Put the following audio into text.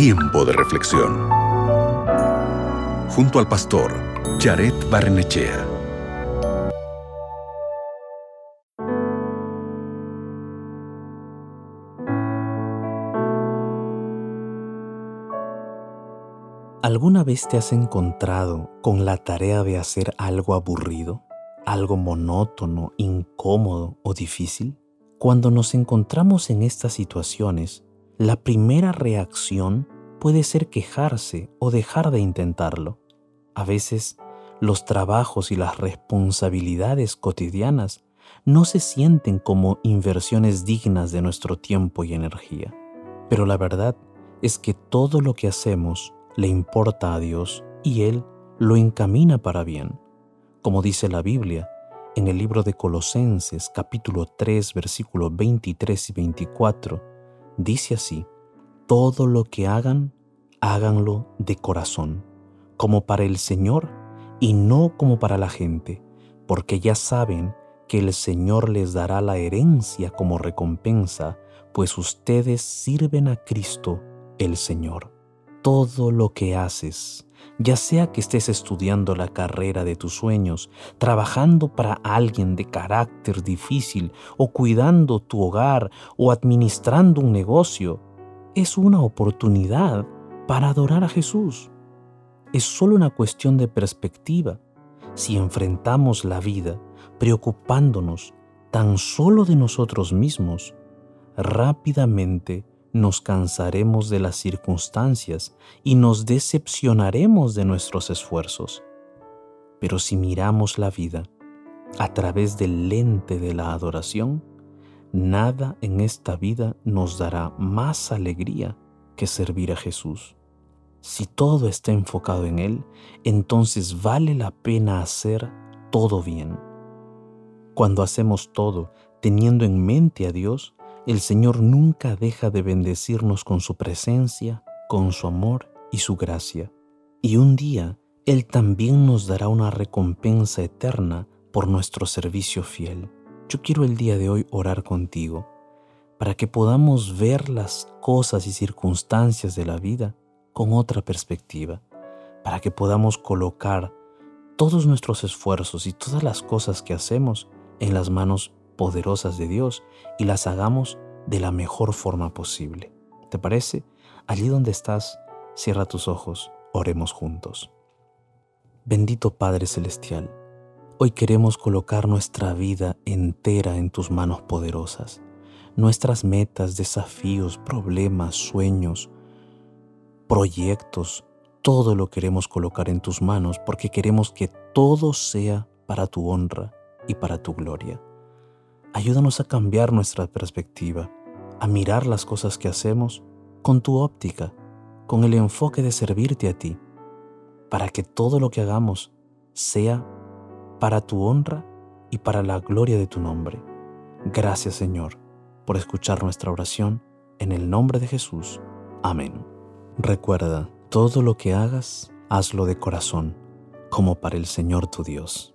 Tiempo de reflexión. Junto al pastor Jared Barnechea. ¿Alguna vez te has encontrado con la tarea de hacer algo aburrido, algo monótono, incómodo o difícil? Cuando nos encontramos en estas situaciones, la primera reacción puede ser quejarse o dejar de intentarlo. A veces, los trabajos y las responsabilidades cotidianas no se sienten como inversiones dignas de nuestro tiempo y energía. Pero la verdad es que todo lo que hacemos le importa a Dios y Él lo encamina para bien. Como dice la Biblia en el libro de Colosenses capítulo 3 versículos 23 y 24, dice así, todo lo que hagan, háganlo de corazón, como para el Señor y no como para la gente, porque ya saben que el Señor les dará la herencia como recompensa, pues ustedes sirven a Cristo el Señor. Todo lo que haces, ya sea que estés estudiando la carrera de tus sueños, trabajando para alguien de carácter difícil o cuidando tu hogar o administrando un negocio, es una oportunidad para adorar a Jesús. Es solo una cuestión de perspectiva. Si enfrentamos la vida preocupándonos tan solo de nosotros mismos, rápidamente nos cansaremos de las circunstancias y nos decepcionaremos de nuestros esfuerzos. Pero si miramos la vida a través del lente de la adoración, nada en esta vida nos dará más alegría que servir a Jesús. Si todo está enfocado en Él, entonces vale la pena hacer todo bien. Cuando hacemos todo teniendo en mente a Dios, el Señor nunca deja de bendecirnos con su presencia, con su amor y su gracia. Y un día Él también nos dará una recompensa eterna por nuestro servicio fiel. Yo quiero el día de hoy orar contigo para que podamos ver las cosas y circunstancias de la vida con otra perspectiva, para que podamos colocar todos nuestros esfuerzos y todas las cosas que hacemos en las manos poderosas de Dios y las hagamos de la mejor forma posible. ¿Te parece? Allí donde estás, cierra tus ojos, oremos juntos. Bendito Padre Celestial, hoy queremos colocar nuestra vida entera en tus manos poderosas. Nuestras metas, desafíos, problemas, sueños, proyectos, todo lo queremos colocar en tus manos porque queremos que todo sea para tu honra y para tu gloria. Ayúdanos a cambiar nuestra perspectiva, a mirar las cosas que hacemos con tu óptica, con el enfoque de servirte a ti, para que todo lo que hagamos sea para tu honra y para la gloria de tu nombre. Gracias Señor por escuchar nuestra oración en el nombre de Jesús. Amén. Recuerda, todo lo que hagas, hazlo de corazón, como para el Señor tu Dios.